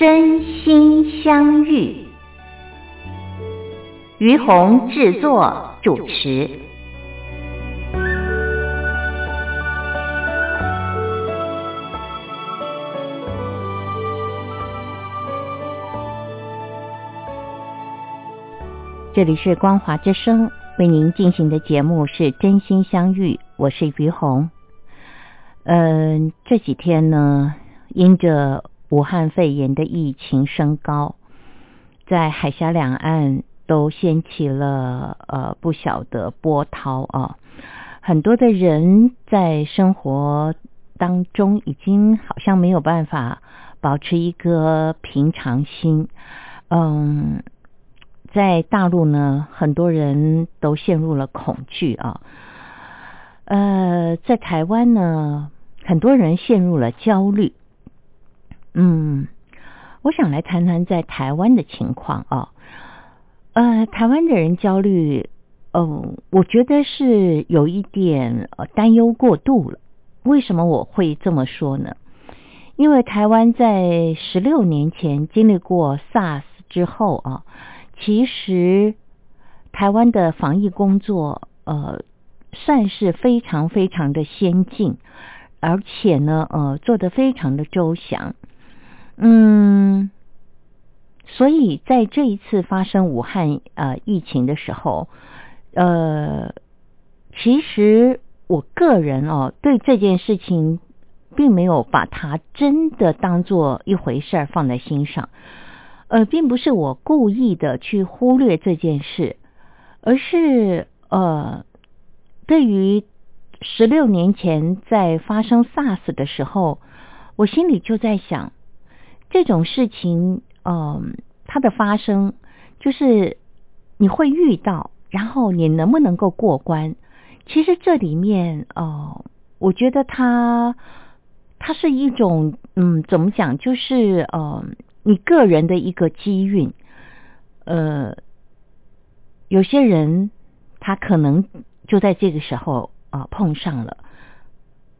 真心相遇，于红制作主持。这里是光华之声为您进行的节目是真心相遇，我是于红。嗯，这几天呢，因着。武汉肺炎的疫情升高，在海峡两岸都掀起了呃不小的波涛啊！很多的人在生活当中已经好像没有办法保持一个平常心。嗯，在大陆呢，很多人都陷入了恐惧啊。呃，在台湾呢，很多人陷入了焦虑。嗯，我想来谈谈在台湾的情况啊。呃，台湾的人焦虑，嗯，我觉得是有一点担忧过度了。为什么我会这么说呢？因为台湾在十六年前经历过 SARS 之后啊，其实台湾的防疫工作呃算是非常非常的先进，而且呢呃做得非常的周详。嗯，所以在这一次发生武汉呃疫情的时候，呃，其实我个人哦对这件事情并没有把它真的当做一回事儿放在心上，呃，并不是我故意的去忽略这件事，而是呃，对于十六年前在发生 SARS 的时候，我心里就在想。这种事情，嗯，它的发生就是你会遇到，然后你能不能够过关？其实这里面，哦，我觉得它它是一种，嗯，怎么讲？就是呃，你个人的一个机运。呃，有些人他可能就在这个时候啊碰上了，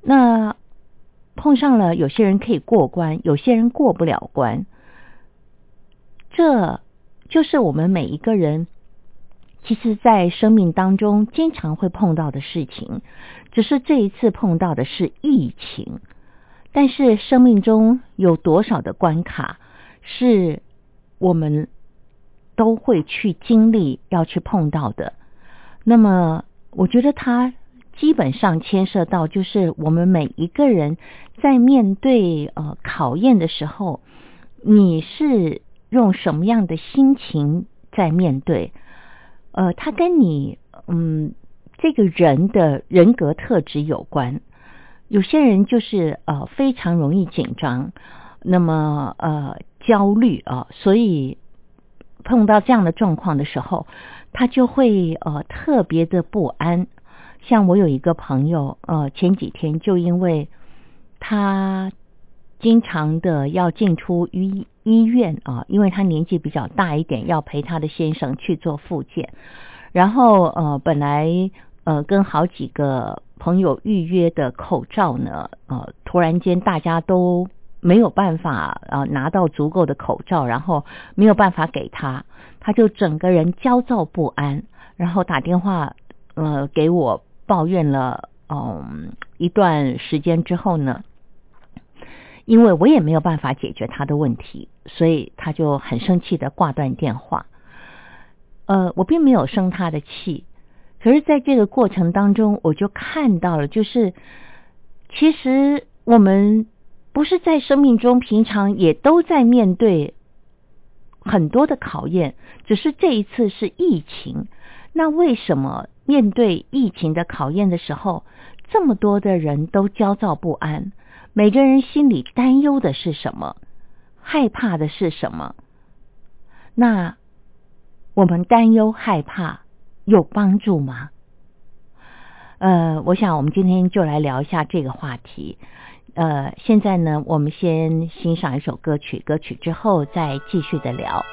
那。碰上了，有些人可以过关，有些人过不了关。这就是我们每一个人，其实，在生命当中经常会碰到的事情。只是这一次碰到的是疫情，但是生命中有多少的关卡，是我们都会去经历、要去碰到的。那么，我觉得他。基本上牵涉到，就是我们每一个人在面对呃考验的时候，你是用什么样的心情在面对？呃，它跟你嗯这个人的人格特质有关。有些人就是呃非常容易紧张，那么呃焦虑啊，所以碰到这样的状况的时候，他就会呃特别的不安。像我有一个朋友，呃，前几天就因为他经常的要进出医医院啊，因为他年纪比较大一点，要陪他的先生去做复健，然后呃，本来呃跟好几个朋友预约的口罩呢，呃，突然间大家都没有办法啊拿到足够的口罩，然后没有办法给他，他就整个人焦躁不安，然后打电话呃给我。抱怨了嗯一段时间之后呢，因为我也没有办法解决他的问题，所以他就很生气的挂断电话。呃，我并没有生他的气，可是在这个过程当中，我就看到了，就是其实我们不是在生命中平常也都在面对很多的考验，只是这一次是疫情。那为什么面对疫情的考验的时候，这么多的人都焦躁不安？每个人心里担忧的是什么？害怕的是什么？那我们担忧害怕有帮助吗？呃，我想我们今天就来聊一下这个话题。呃，现在呢，我们先欣赏一首歌曲，歌曲之后再继续的聊。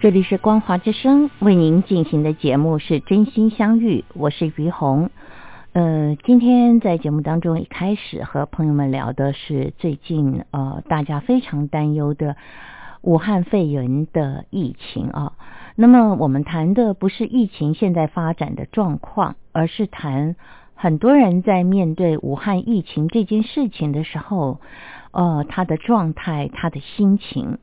这里是光华之声为您进行的节目是真心相遇，我是于红。呃，今天在节目当中一开始和朋友们聊的是最近呃大家非常担忧的武汉肺炎的疫情啊。那么我们谈的不是疫情现在发展的状况，而是谈很多人在面对武汉疫情这件事情的时候，呃，他的状态，他的心情。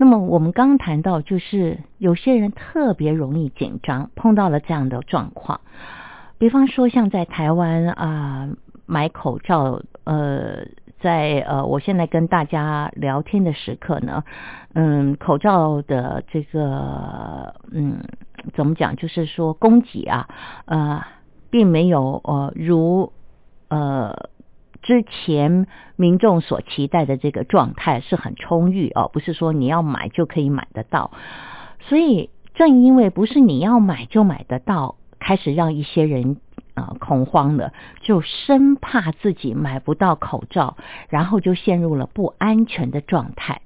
那么我们刚谈到，就是有些人特别容易紧张，碰到了这样的状况。比方说，像在台湾啊，买口罩，呃，在呃，我现在跟大家聊天的时刻呢，嗯，口罩的这个，嗯，怎么讲？就是说供给啊，呃，并没有呃，如呃。之前民众所期待的这个状态是很充裕哦，不是说你要买就可以买得到。所以正因为不是你要买就买得到，开始让一些人啊恐慌了，就生怕自己买不到口罩，然后就陷入了不安全的状态。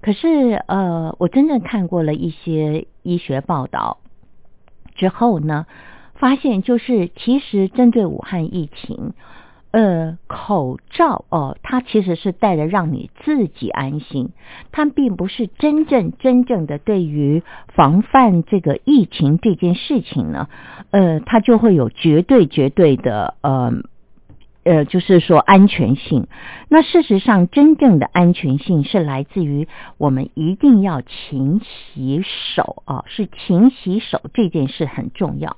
可是呃，我真正看过了一些医学报道之后呢，发现就是其实针对武汉疫情。呃，口罩哦，它其实是戴着让你自己安心，它并不是真正真正的对于防范这个疫情这件事情呢，呃，它就会有绝对绝对的呃呃，就是说安全性。那事实上，真正的安全性是来自于我们一定要勤洗手啊，是勤洗手这件事很重要。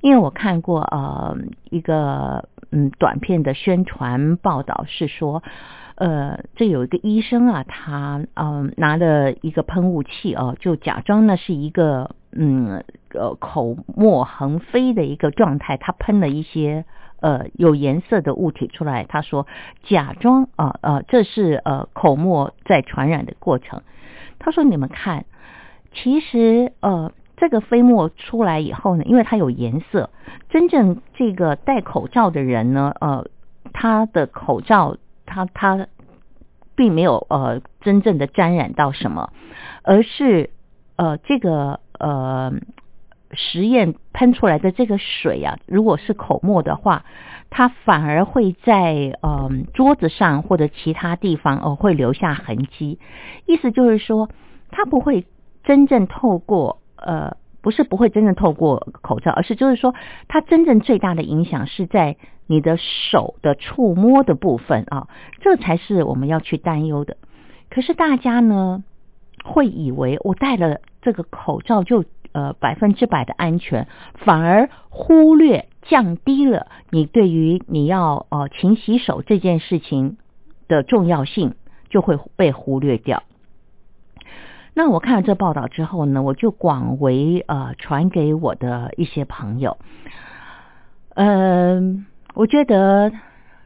因为我看过呃一个嗯短片的宣传报道是说，呃这有一个医生啊，他嗯拿了一个喷雾器哦，就假装呢是一个嗯呃口沫横飞的一个状态，他喷了一些呃有颜色的物体出来，他说假装啊呃这是呃口沫在传染的过程，他说你们看，其实呃。这个飞沫出来以后呢，因为它有颜色，真正这个戴口罩的人呢，呃，他的口罩他他并没有呃真正的沾染到什么，而是呃这个呃实验喷出来的这个水啊，如果是口沫的话，它反而会在呃桌子上或者其他地方哦会留下痕迹，意思就是说它不会真正透过。呃，不是不会真正透过口罩，而是就是说，它真正最大的影响是在你的手的触摸的部分啊，这才是我们要去担忧的。可是大家呢，会以为我戴了这个口罩就呃百分之百的安全，反而忽略降低了你对于你要呃勤洗手这件事情的重要性，就会被忽略掉。那我看了这报道之后呢，我就广为呃传给我的一些朋友。嗯，我觉得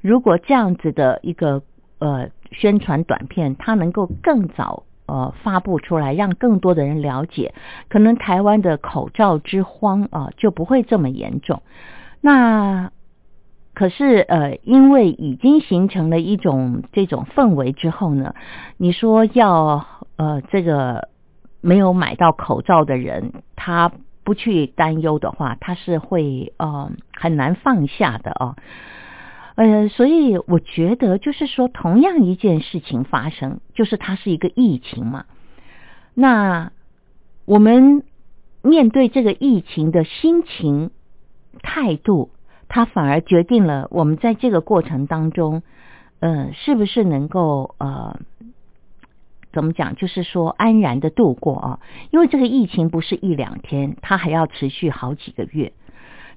如果这样子的一个呃宣传短片，它能够更早呃发布出来，让更多的人了解，可能台湾的口罩之荒啊就不会这么严重。那可是呃，因为已经形成了一种这种氛围之后呢，你说要。呃，这个没有买到口罩的人，他不去担忧的话，他是会呃很难放下的哦。呃，所以我觉得就是说，同样一件事情发生，就是它是一个疫情嘛。那我们面对这个疫情的心情态度，它反而决定了我们在这个过程当中，呃，是不是能够呃。怎么讲？就是说安然的度过啊，因为这个疫情不是一两天，它还要持续好几个月。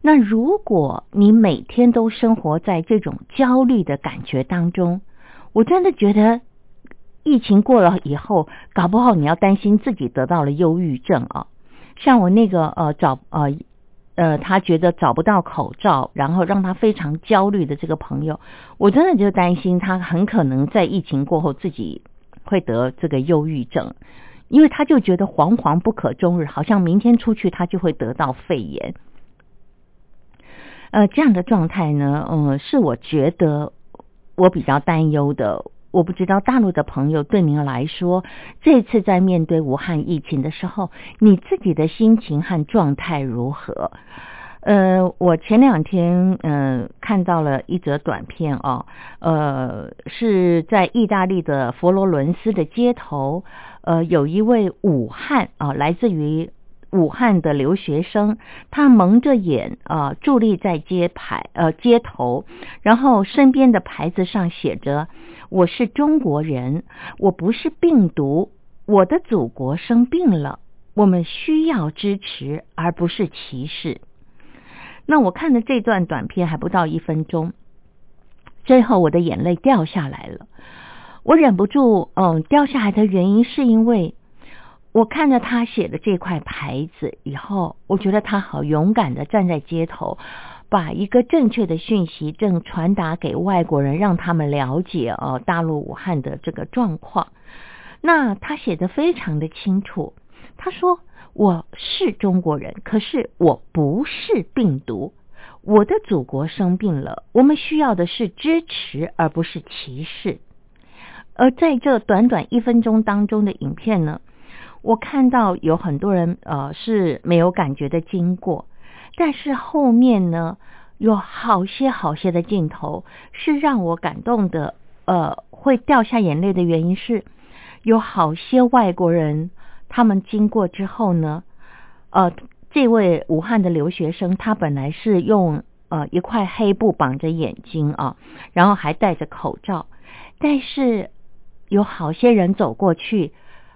那如果你每天都生活在这种焦虑的感觉当中，我真的觉得疫情过了以后，搞不好你要担心自己得到了忧郁症啊。像我那个呃找呃呃，他觉得找不到口罩，然后让他非常焦虑的这个朋友，我真的就担心他很可能在疫情过后自己。会得这个忧郁症，因为他就觉得惶惶不可终日，好像明天出去他就会得到肺炎。呃，这样的状态呢，嗯，是我觉得我比较担忧的。我不知道大陆的朋友对您来说，这次在面对武汉疫情的时候，你自己的心情和状态如何？呃，我前两天嗯看到了一则短片哦，呃是在意大利的佛罗伦斯的街头，呃有一位武汉啊来自于武汉的留学生，他蒙着眼啊伫立在街牌呃街头，然后身边的牌子上写着我是中国人，我不是病毒，我的祖国生病了，我们需要支持而不是歧视。那我看的这段短片还不到一分钟，最后我的眼泪掉下来了。我忍不住，嗯，掉下来的原因是因为我看着他写的这块牌子以后，我觉得他好勇敢的站在街头，把一个正确的讯息正传达给外国人，让他们了解哦，大陆武汉的这个状况。那他写的非常的清楚，他说。我是中国人，可是我不是病毒。我的祖国生病了，我们需要的是支持，而不是歧视。而在这短短一分钟当中的影片呢，我看到有很多人呃是没有感觉的经过，但是后面呢有好些好些的镜头是让我感动的，呃，会掉下眼泪的原因是有好些外国人他们经过之后呢，呃。这位武汉的留学生，他本来是用呃一块黑布绑着眼睛啊，然后还戴着口罩，但是有好些人走过去，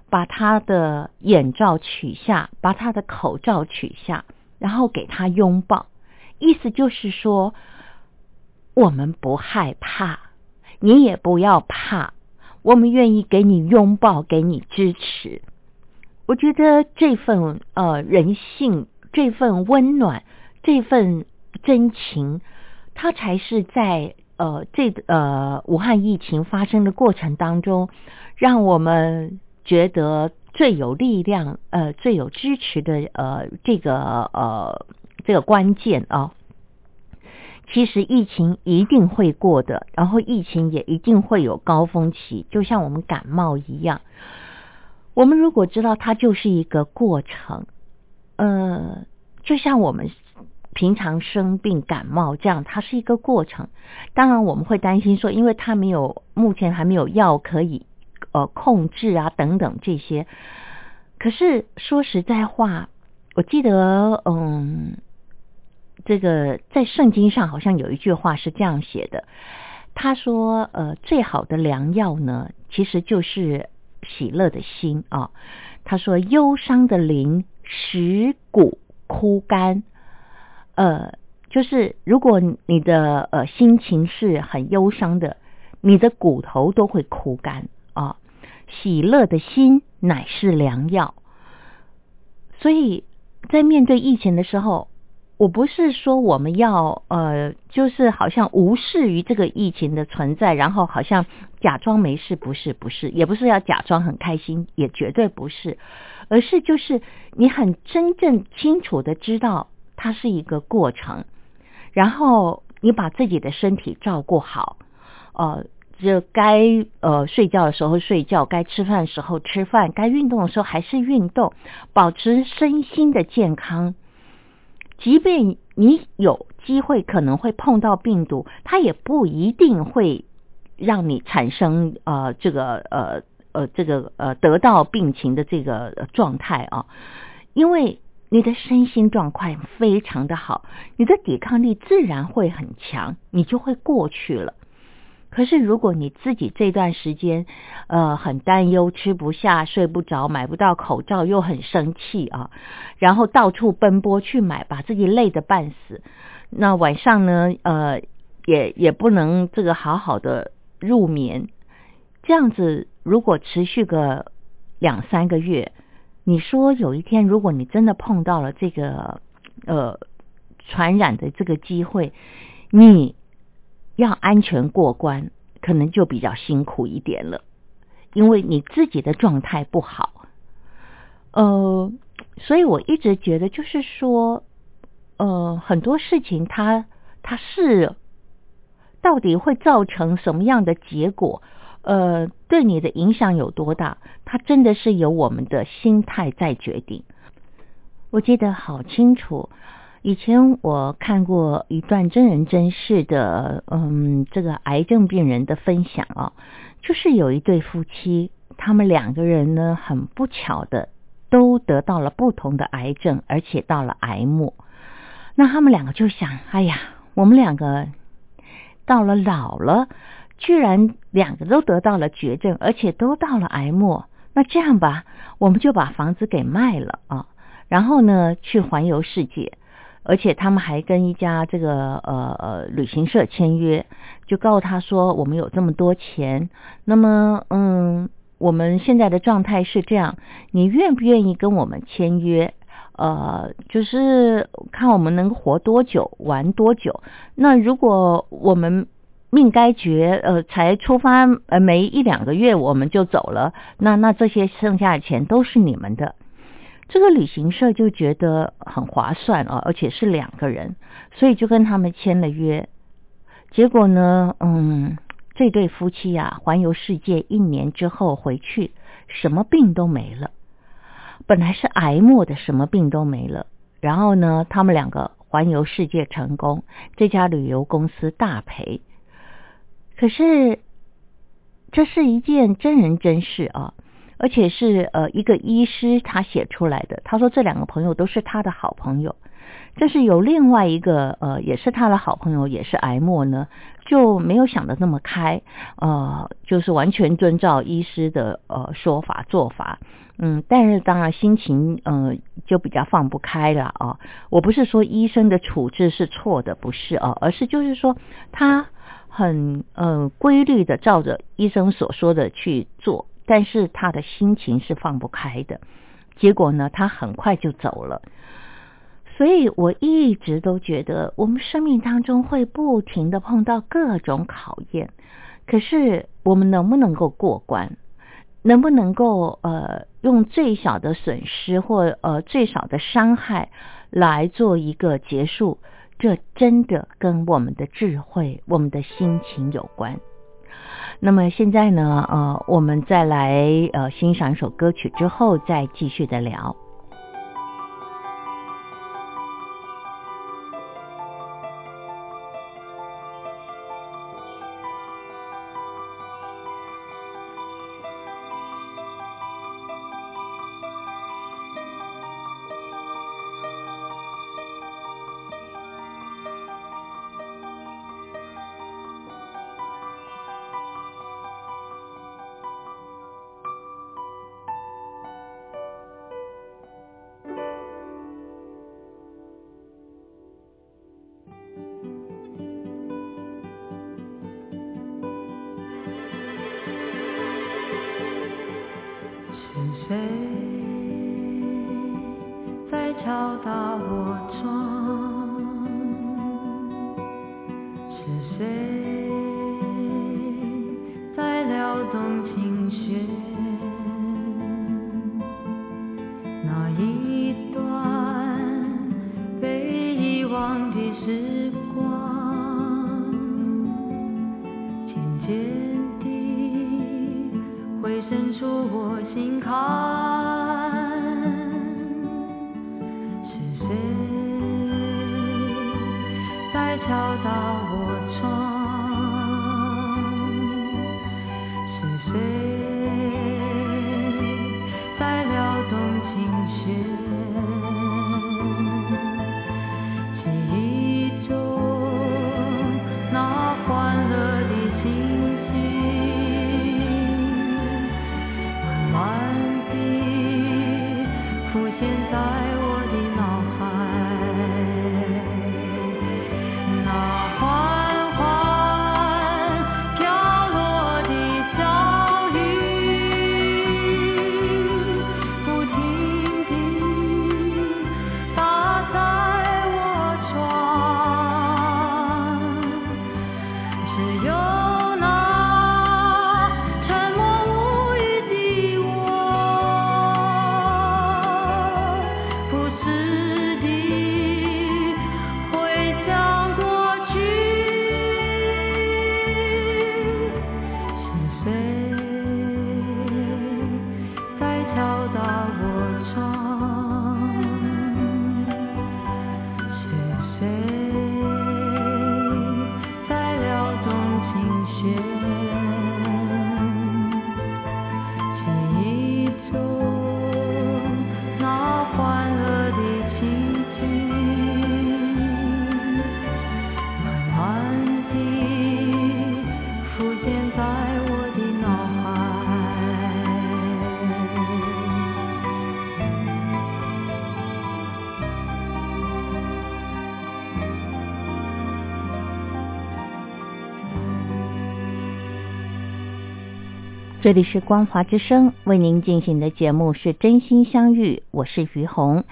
把他的眼罩取下，把他的口罩取下，然后给他拥抱，意思就是说，我们不害怕，你也不要怕，我们愿意给你拥抱，给你支持。我觉得这份呃人性，这份温暖，这份真情，它才是在呃这呃武汉疫情发生的过程当中，让我们觉得最有力量呃最有支持的呃这个呃这个关键啊。其实疫情一定会过的，然后疫情也一定会有高峰期，就像我们感冒一样。我们如果知道它就是一个过程，呃，就像我们平常生病感冒这样，它是一个过程。当然我们会担心说，因为它没有目前还没有药可以呃控制啊等等这些。可是说实在话，我记得嗯，这个在圣经上好像有一句话是这样写的，他说呃，最好的良药呢，其实就是。喜乐的心啊，他说：“忧伤的灵使骨枯干。”呃，就是如果你的呃心情是很忧伤的，你的骨头都会枯干啊。喜乐的心乃是良药，所以在面对疫情的时候。我不是说我们要呃，就是好像无视于这个疫情的存在，然后好像假装没事，不是不是，也不是要假装很开心，也绝对不是，而是就是你很真正清楚的知道它是一个过程，然后你把自己的身体照顾好，呃，就该呃睡觉的时候睡觉，该吃饭的时候吃饭，该运动的时候还是运动，保持身心的健康。即便你有机会可能会碰到病毒，它也不一定会让你产生呃这个呃呃这个呃得到病情的这个状态啊，因为你的身心状况非常的好，你的抵抗力自然会很强，你就会过去了。可是，如果你自己这段时间，呃，很担忧，吃不下、睡不着，买不到口罩，又很生气啊，然后到处奔波去买，把自己累得半死。那晚上呢，呃，也也不能这个好好的入眠。这样子，如果持续个两三个月，你说有一天，如果你真的碰到了这个呃传染的这个机会，你。要安全过关，可能就比较辛苦一点了，因为你自己的状态不好。呃，所以我一直觉得，就是说，呃，很多事情它它是到底会造成什么样的结果，呃，对你的影响有多大，它真的是由我们的心态在决定。我记得好清楚。以前我看过一段真人真事的，嗯，这个癌症病人的分享啊，就是有一对夫妻，他们两个人呢，很不巧的都得到了不同的癌症，而且到了癌末。那他们两个就想，哎呀，我们两个到了老了，居然两个都得到了绝症，而且都到了癌末。那这样吧，我们就把房子给卖了啊，然后呢，去环游世界。而且他们还跟一家这个呃呃旅行社签约，就告诉他说我们有这么多钱，那么嗯我们现在的状态是这样，你愿不愿意跟我们签约？呃，就是看我们能活多久，玩多久。那如果我们命该绝，呃，才出发呃没一两个月我们就走了，那那这些剩下的钱都是你们的。这个旅行社就觉得很划算啊，而且是两个人，所以就跟他们签了约。结果呢，嗯，这对夫妻啊，环游世界一年之后回去，什么病都没了。本来是癌末的，什么病都没了。然后呢，他们两个环游世界成功，这家旅游公司大赔。可是，这是一件真人真事啊，而且是呃一个医师他写出来的。他说这两个朋友都是他的好朋友，但是有另外一个呃也是他的好朋友，也是癌末呢，就没有想的那么开，呃，就是完全遵照医师的呃说法做法。嗯，但是当然心情呃就比较放不开了啊。我不是说医生的处置是错的，不是啊，而是就是说他很呃规律的照着医生所说的去做，但是他的心情是放不开的。结果呢，他很快就走了。所以我一直都觉得，我们生命当中会不停的碰到各种考验，可是我们能不能够过关？能不能够呃用最小的损失或呃最少的伤害来做一个结束？这真的跟我们的智慧、我们的心情有关。那么现在呢，呃，我们再来呃欣赏一首歌曲之后，再继续的聊。这里是光华之声为您进行的节目是真心相遇，我是于红。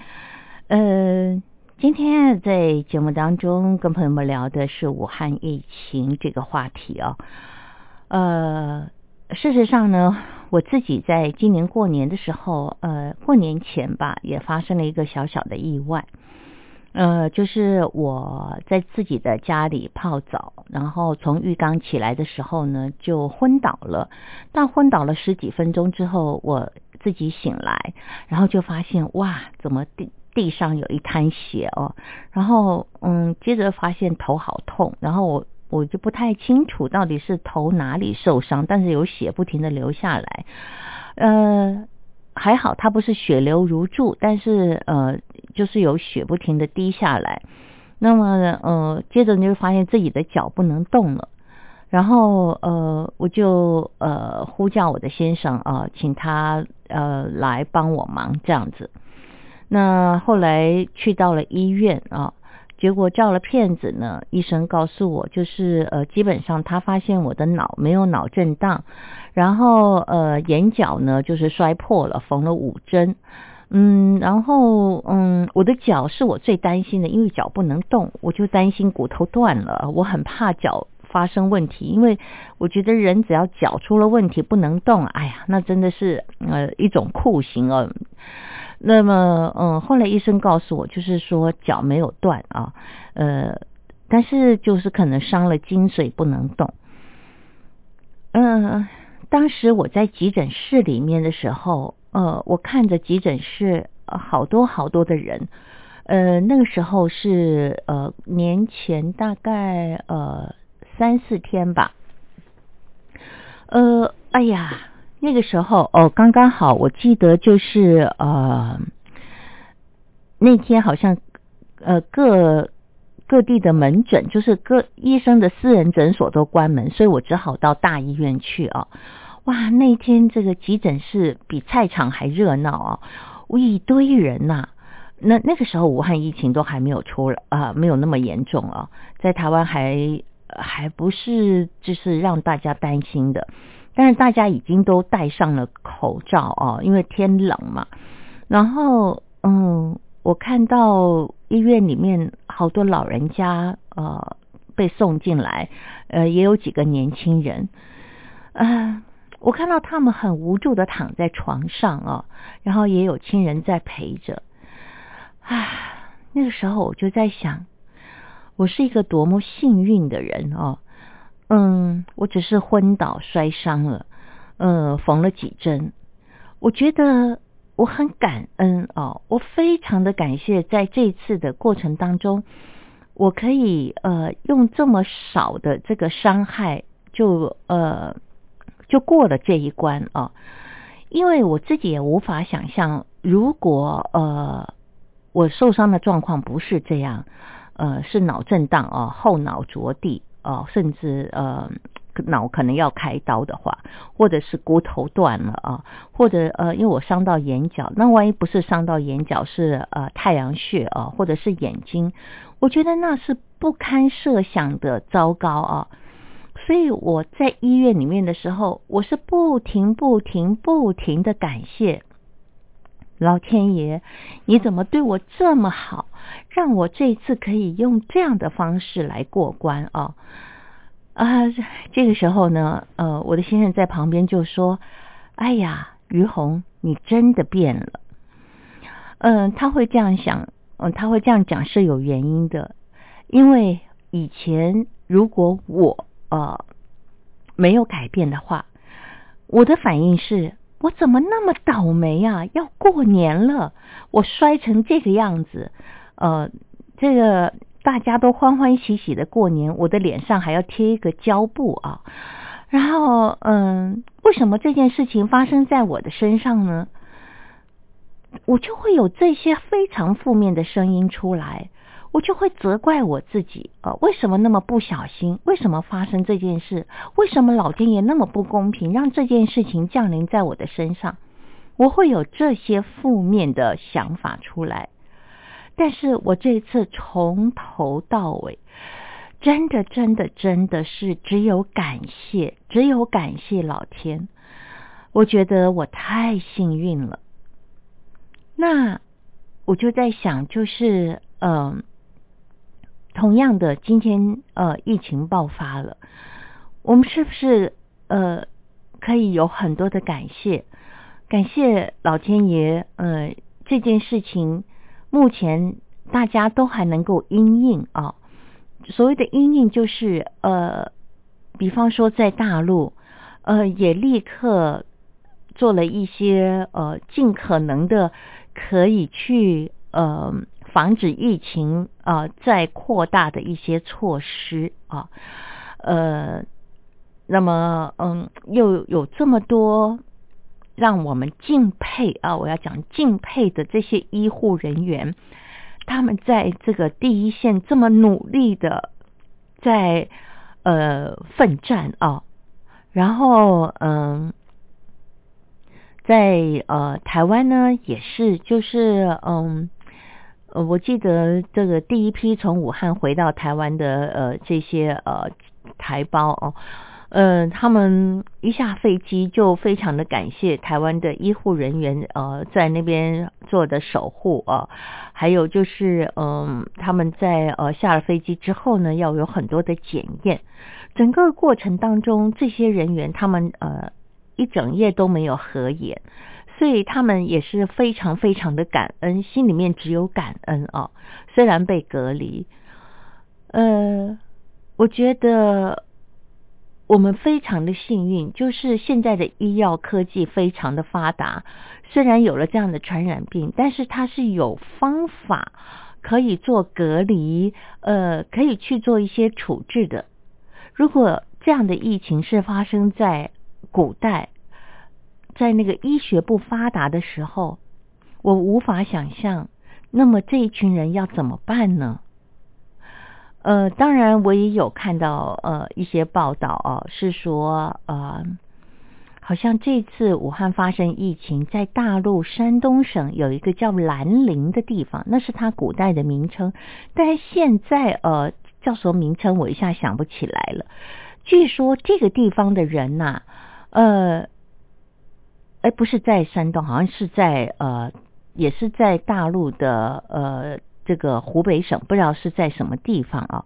呃，今天在节目当中跟朋友们聊的是武汉疫情这个话题啊。呃，事实上呢，我自己在今年过年的时候，呃，过年前吧，也发生了一个小小的意外。呃，就是我在自己的家里泡澡，然后从浴缸起来的时候呢，就昏倒了。但昏倒了十几分钟之后，我自己醒来，然后就发现哇，怎么地地上有一滩血哦？然后嗯，接着发现头好痛，然后我我就不太清楚到底是头哪里受伤，但是有血不停的流下来，呃。还好，它不是血流如注，但是呃，就是有血不停的滴下来。那么呃，接着你就发现自己的脚不能动了，然后呃，我就呃呼叫我的先生啊，请他呃来帮我忙这样子。那后来去到了医院啊。结果照了片子呢，医生告诉我，就是呃，基本上他发现我的脑没有脑震荡，然后呃，眼角呢就是摔破了，缝了五针，嗯，然后嗯，我的脚是我最担心的，因为脚不能动，我就担心骨头断了，我很怕脚发生问题，因为我觉得人只要脚出了问题不能动，哎呀，那真的是呃一种酷刑哦。那么，嗯，后来医生告诉我，就是说脚没有断啊，呃，但是就是可能伤了筋髓不能动。嗯，当时我在急诊室里面的时候，呃，我看着急诊室好多好多的人，呃，那个时候是呃年前大概呃三四天吧，呃，哎呀。那个时候哦，刚刚好，我记得就是呃，那天好像呃各各地的门诊，就是各医生的私人诊所都关门，所以我只好到大医院去啊。哇，那天这个急诊室比菜场还热闹啊，一堆人呐。那那个时候武汉疫情都还没有出来啊，没有那么严重啊，在台湾还还不是就是让大家担心的。但是大家已经都戴上了口罩哦，因为天冷嘛。然后，嗯，我看到医院里面好多老人家呃被送进来，呃，也有几个年轻人。啊，我看到他们很无助的躺在床上啊，然后也有亲人在陪着。啊，那个时候我就在想，我是一个多么幸运的人哦。嗯，我只是昏倒摔伤了，呃，缝了几针。我觉得我很感恩哦，我非常的感谢，在这次的过程当中，我可以呃用这么少的这个伤害就呃就过了这一关啊，因为我自己也无法想象，如果呃我受伤的状况不是这样，呃是脑震荡啊，后脑着地。哦，甚至呃脑可能要开刀的话，或者是骨头断了啊，或者呃因为我伤到眼角，那万一不是伤到眼角，是呃太阳穴啊，或者是眼睛，我觉得那是不堪设想的糟糕啊。所以我在医院里面的时候，我是不停不停不停的感谢。老天爷，你怎么对我这么好，让我这次可以用这样的方式来过关啊？啊，这个时候呢，呃，我的先生在旁边就说：“哎呀，于红，你真的变了。”嗯，他会这样想，嗯，他会这样讲是有原因的，因为以前如果我呃没有改变的话，我的反应是。我怎么那么倒霉啊？要过年了，我摔成这个样子，呃，这个大家都欢欢喜喜的过年，我的脸上还要贴一个胶布啊。然后，嗯，为什么这件事情发生在我的身上呢？我就会有这些非常负面的声音出来。我就会责怪我自己，呃，为什么那么不小心？为什么发生这件事？为什么老天爷那么不公平，让这件事情降临在我的身上？我会有这些负面的想法出来。但是我这一次从头到尾，真的，真的，真的是只有感谢，只有感谢老天。我觉得我太幸运了。那我就在想，就是，嗯。同样的，今天呃疫情爆发了，我们是不是呃可以有很多的感谢，感谢老天爷。呃，这件事情目前大家都还能够因应啊。所谓的因应就是呃，比方说在大陆，呃，也立刻做了一些呃，尽可能的可以去呃。防止疫情啊再扩大的一些措施啊，呃，那么嗯，又有这么多让我们敬佩啊，我要讲敬佩的这些医护人员，他们在这个第一线这么努力的在呃奋战啊，然后嗯，在呃台湾呢也是就是嗯。呃，我记得这个第一批从武汉回到台湾的呃这些呃台胞哦，呃，他们一下飞机就非常的感谢台湾的医护人员呃在那边做的守护啊，还有就是嗯他们在呃下了飞机之后呢，要有很多的检验，整个过程当中这些人员他们呃一整夜都没有合眼。所以他们也是非常非常的感恩，心里面只有感恩啊。虽然被隔离，呃，我觉得我们非常的幸运，就是现在的医药科技非常的发达。虽然有了这样的传染病，但是它是有方法可以做隔离，呃，可以去做一些处置的。如果这样的疫情是发生在古代，在那个医学不发达的时候，我无法想象，那么这一群人要怎么办呢？呃，当然我也有看到呃一些报道哦，是说呃，好像这次武汉发生疫情，在大陆山东省有一个叫兰陵的地方，那是它古代的名称，但现在呃叫什么名称我一下想不起来了。据说这个地方的人呐，呃。哎，不是在山东，好像是在呃，也是在大陆的呃这个湖北省，不知道是在什么地方啊。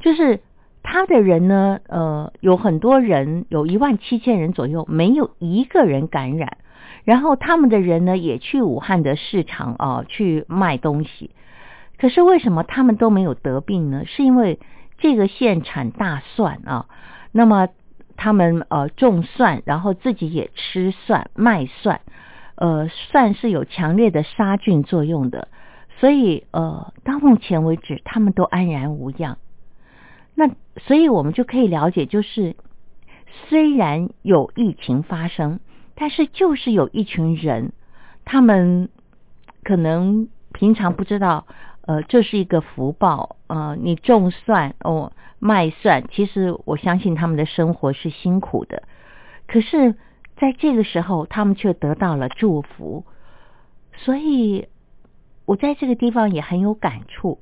就是他的人呢，呃，有很多人，有一万七千人左右，没有一个人感染。然后他们的人呢，也去武汉的市场啊去卖东西。可是为什么他们都没有得病呢？是因为这个县产大蒜啊，那么。他们呃种蒜，然后自己也吃蒜卖蒜，呃蒜是有强烈的杀菌作用的，所以呃到目前为止他们都安然无恙。那所以我们就可以了解，就是虽然有疫情发生，但是就是有一群人，他们可能平常不知道。呃，这是一个福报。呃，你种蒜哦，卖蒜，其实我相信他们的生活是辛苦的，可是在这个时候，他们却得到了祝福。所以，我在这个地方也很有感触。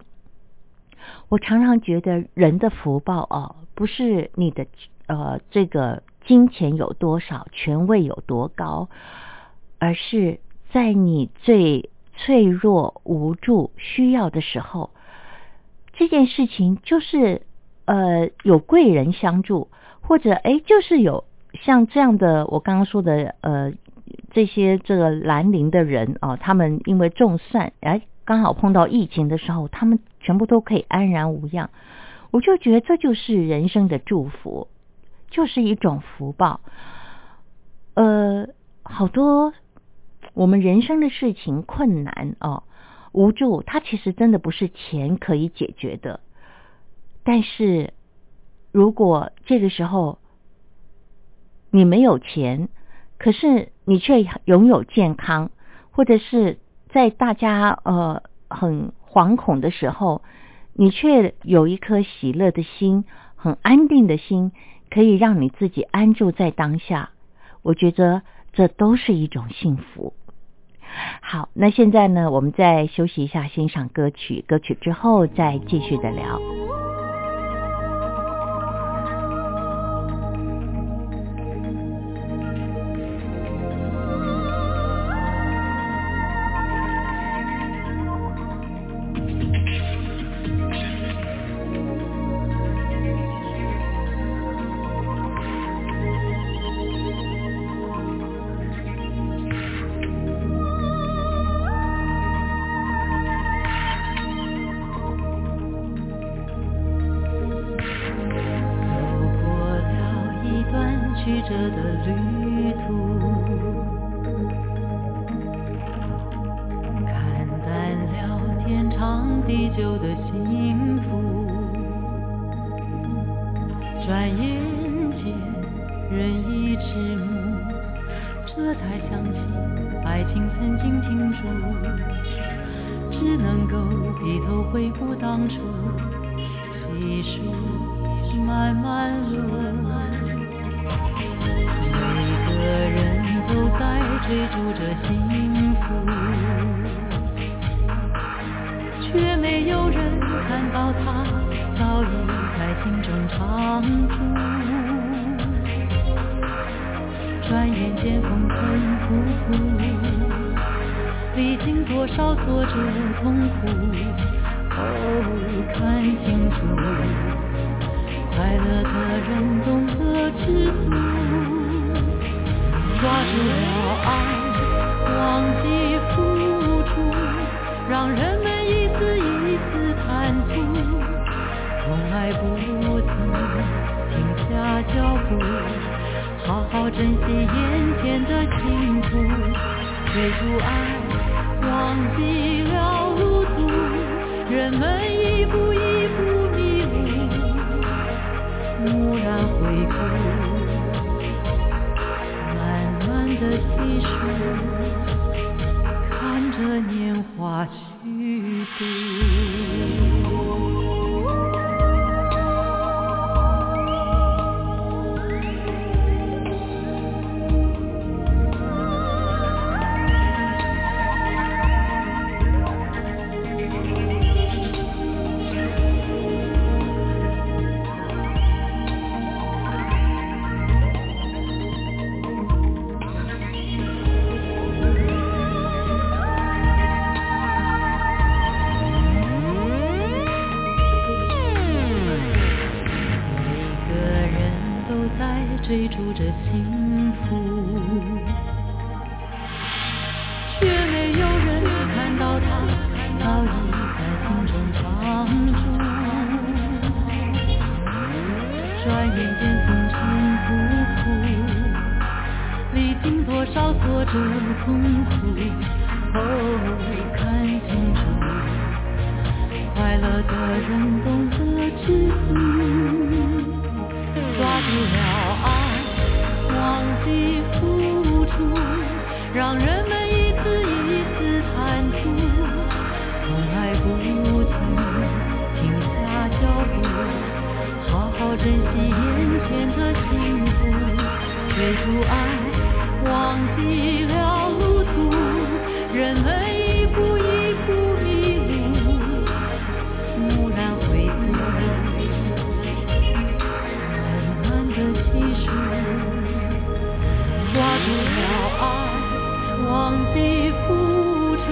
我常常觉得，人的福报哦，不是你的呃这个金钱有多少，权位有多高，而是在你最。脆弱、无助、需要的时候，这件事情就是呃有贵人相助，或者哎就是有像这样的我刚刚说的呃这些这个兰陵的人啊，他们因为种蒜哎刚好碰到疫情的时候，他们全部都可以安然无恙。我就觉得这就是人生的祝福，就是一种福报。呃，好多。我们人生的事情困难哦，无助，它其实真的不是钱可以解决的。但是，如果这个时候你没有钱，可是你却拥有健康，或者是在大家呃很惶恐的时候，你却有一颗喜乐的心，很安定的心，可以让你自己安住在当下。我觉得这都是一种幸福。好，那现在呢，我们再休息一下，欣赏歌曲。歌曲之后再继续的聊。少挫折痛苦，哦，看清楚，快乐的人懂得知足。抓住了爱，忘记付出，让人们一次一次贪图，从来不曾停下脚步，好好珍惜眼前的幸福。追逐爱，忘记了路途，人。们一步一步迷路，蓦然回顾。抓住了爱，忘记付出，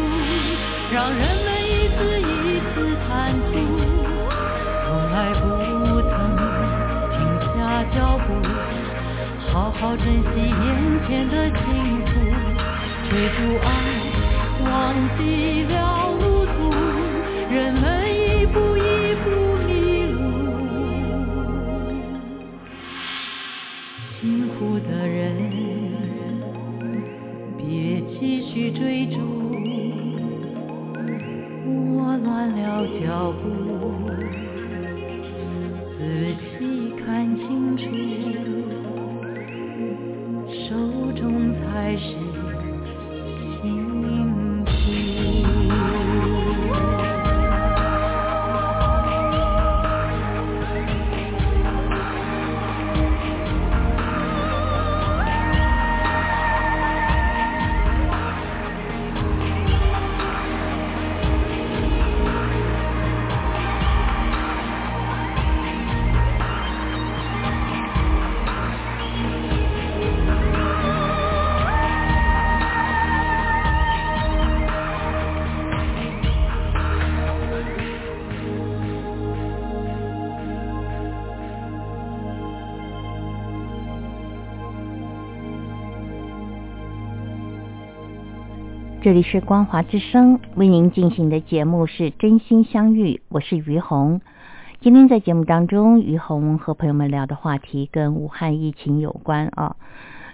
让人。们一次一次贪图，从来不曾停下脚步，好好珍惜眼前的幸追逐爱，忘记了路途，人们一步一步迷路，辛苦的人。别继续追逐，我乱了脚步，仔细看清楚，这里是光华之声为您进行的节目是真心相遇，我是于红。今天在节目当中，于红和朋友们聊的话题跟武汉疫情有关啊。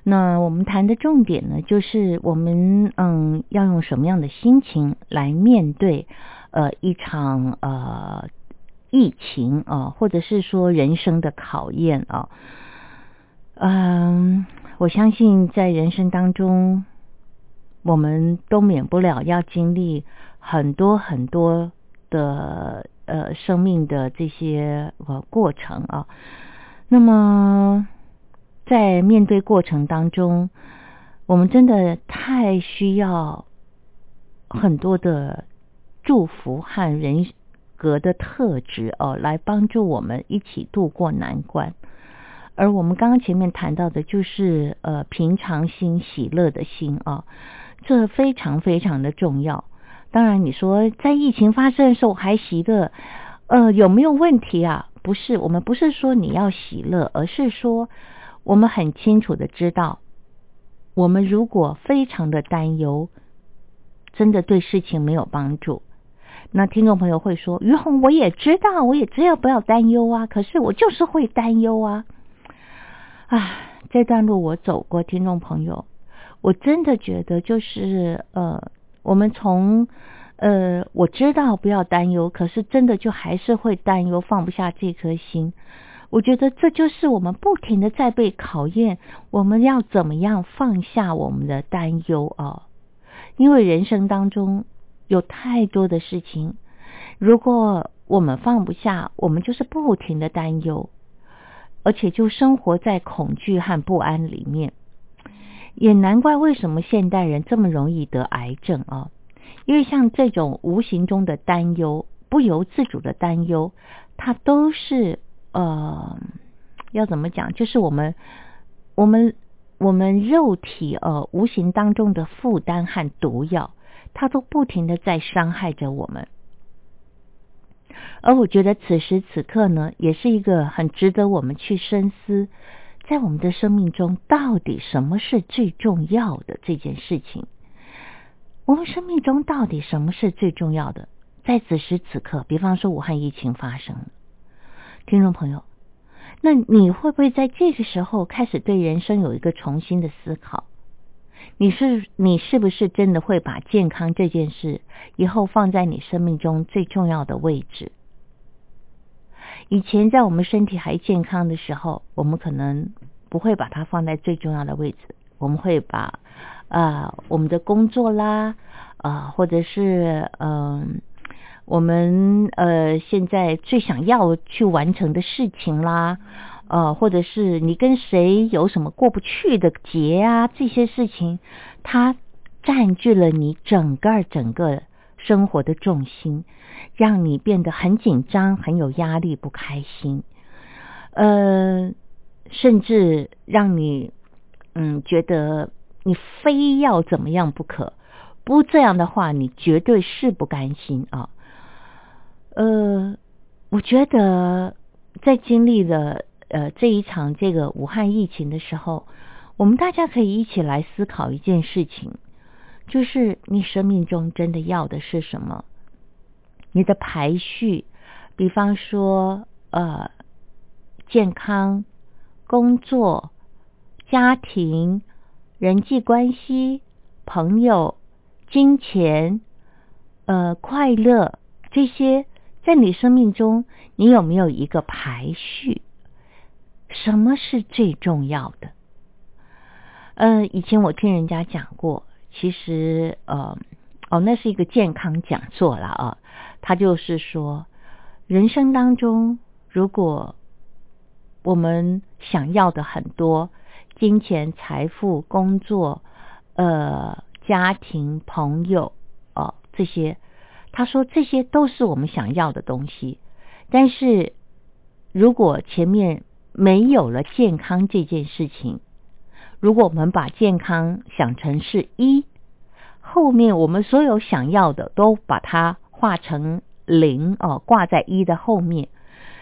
那我们谈的重点呢，就是我们嗯要用什么样的心情来面对呃一场呃疫情啊，或者是说人生的考验啊。嗯，我相信在人生当中，我们都免不了要经历很多很多的呃生命的这些呃过程啊。那么。在面对过程当中，我们真的太需要很多的祝福和人格的特质哦，来帮助我们一起度过难关。而我们刚刚前面谈到的，就是呃平常心、喜乐的心啊，这非常非常的重要。当然，你说在疫情发生的时候还喜乐，呃，有没有问题啊？不是，我们不是说你要喜乐，而是说。我们很清楚的知道，我们如果非常的担忧，真的对事情没有帮助。那听众朋友会说：“于红，我也知道，我也知道不要担忧啊，可是我就是会担忧啊。”啊，这段路我走过，听众朋友，我真的觉得就是呃，我们从呃，我知道不要担忧，可是真的就还是会担忧，放不下这颗心。我觉得这就是我们不停的在被考验，我们要怎么样放下我们的担忧啊？因为人生当中有太多的事情，如果我们放不下，我们就是不停的担忧，而且就生活在恐惧和不安里面。也难怪为什么现代人这么容易得癌症啊！因为像这种无形中的担忧、不由自主的担忧，它都是。呃，要怎么讲？就是我们，我们，我们肉体呃无形当中的负担和毒药，它都不停的在伤害着我们。而我觉得此时此刻呢，也是一个很值得我们去深思，在我们的生命中，到底什么是最重要的这件事情？我们生命中到底什么是最重要的？在此时此刻，比方说武汉疫情发生了。听众朋友，那你会不会在这个时候开始对人生有一个重新的思考？你是你是不是真的会把健康这件事以后放在你生命中最重要的位置？以前在我们身体还健康的时候，我们可能不会把它放在最重要的位置，我们会把啊我们的工作啦啊或者是嗯。我们呃现在最想要去完成的事情啦，呃，或者是你跟谁有什么过不去的结啊，这些事情，它占据了你整个整个生活的重心，让你变得很紧张、很有压力、不开心，呃，甚至让你嗯觉得你非要怎么样不可，不这样的话，你绝对是不甘心啊。呃，我觉得在经历了呃这一场这个武汉疫情的时候，我们大家可以一起来思考一件事情，就是你生命中真的要的是什么？你的排序，比方说呃健康、工作、家庭、人际关系、朋友、金钱、呃快乐这些。在你生命中，你有没有一个排序？什么是最重要的？嗯，以前我听人家讲过，其实呃，哦，那是一个健康讲座了啊。他就是说，人生当中，如果我们想要的很多，金钱、财富、工作、呃，家庭、朋友，哦，这些。他说：“这些都是我们想要的东西，但是如果前面没有了健康这件事情，如果我们把健康想成是一，后面我们所有想要的都把它化成零哦，挂在一的后面，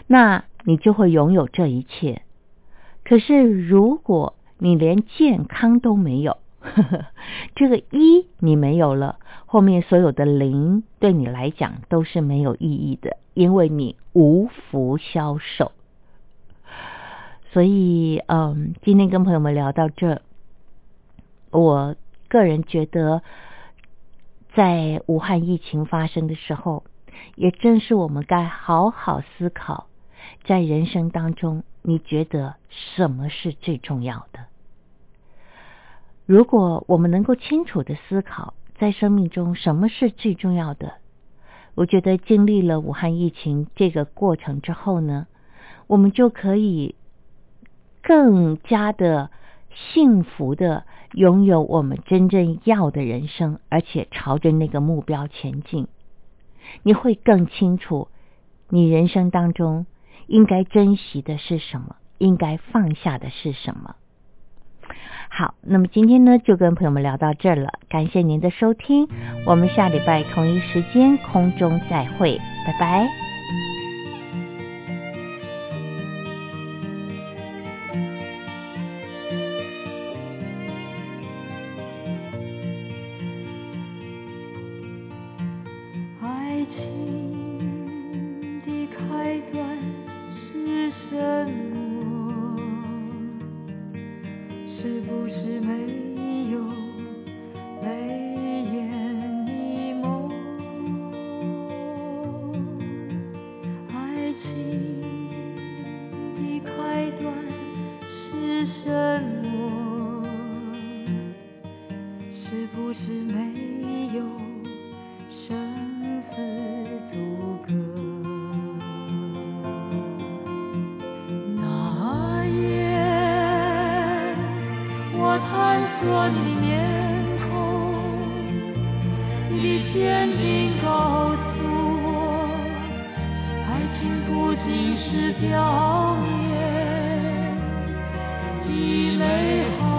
那你就会拥有这一切。可是如果你连健康都没有，这个一你没有了。”后面所有的零对你来讲都是没有意义的，因为你无福消受。所以，嗯，今天跟朋友们聊到这，我个人觉得，在武汉疫情发生的时候，也正是我们该好好思考，在人生当中，你觉得什么是最重要的？如果我们能够清楚的思考，在生命中什么是最重要的，我觉得经历了武汉疫情这个过程之后呢，我们就可以。更加的幸福的拥有我们真正要的人生，而且朝着那个目标前进，你会更清楚你人生当中应该珍惜的是什么，应该放下的是什么。好，那么今天呢就跟朋友们聊到这儿了，感谢您的收听，我们下礼拜同一时间空中再会，拜拜。不仅是表面的美好